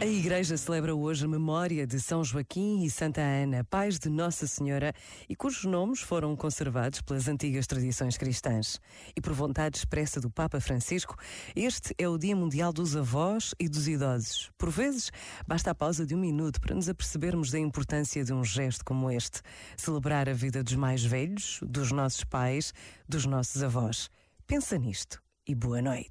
A Igreja celebra hoje a memória de São Joaquim e Santa Ana, pais de Nossa Senhora, e cujos nomes foram conservados pelas antigas tradições cristãs. E por vontade expressa do Papa Francisco, este é o Dia Mundial dos Avós e dos Idosos. Por vezes, basta a pausa de um minuto para nos apercebermos da importância de um gesto como este: celebrar a vida dos mais velhos, dos nossos pais, dos nossos avós. Pensa nisto e boa noite.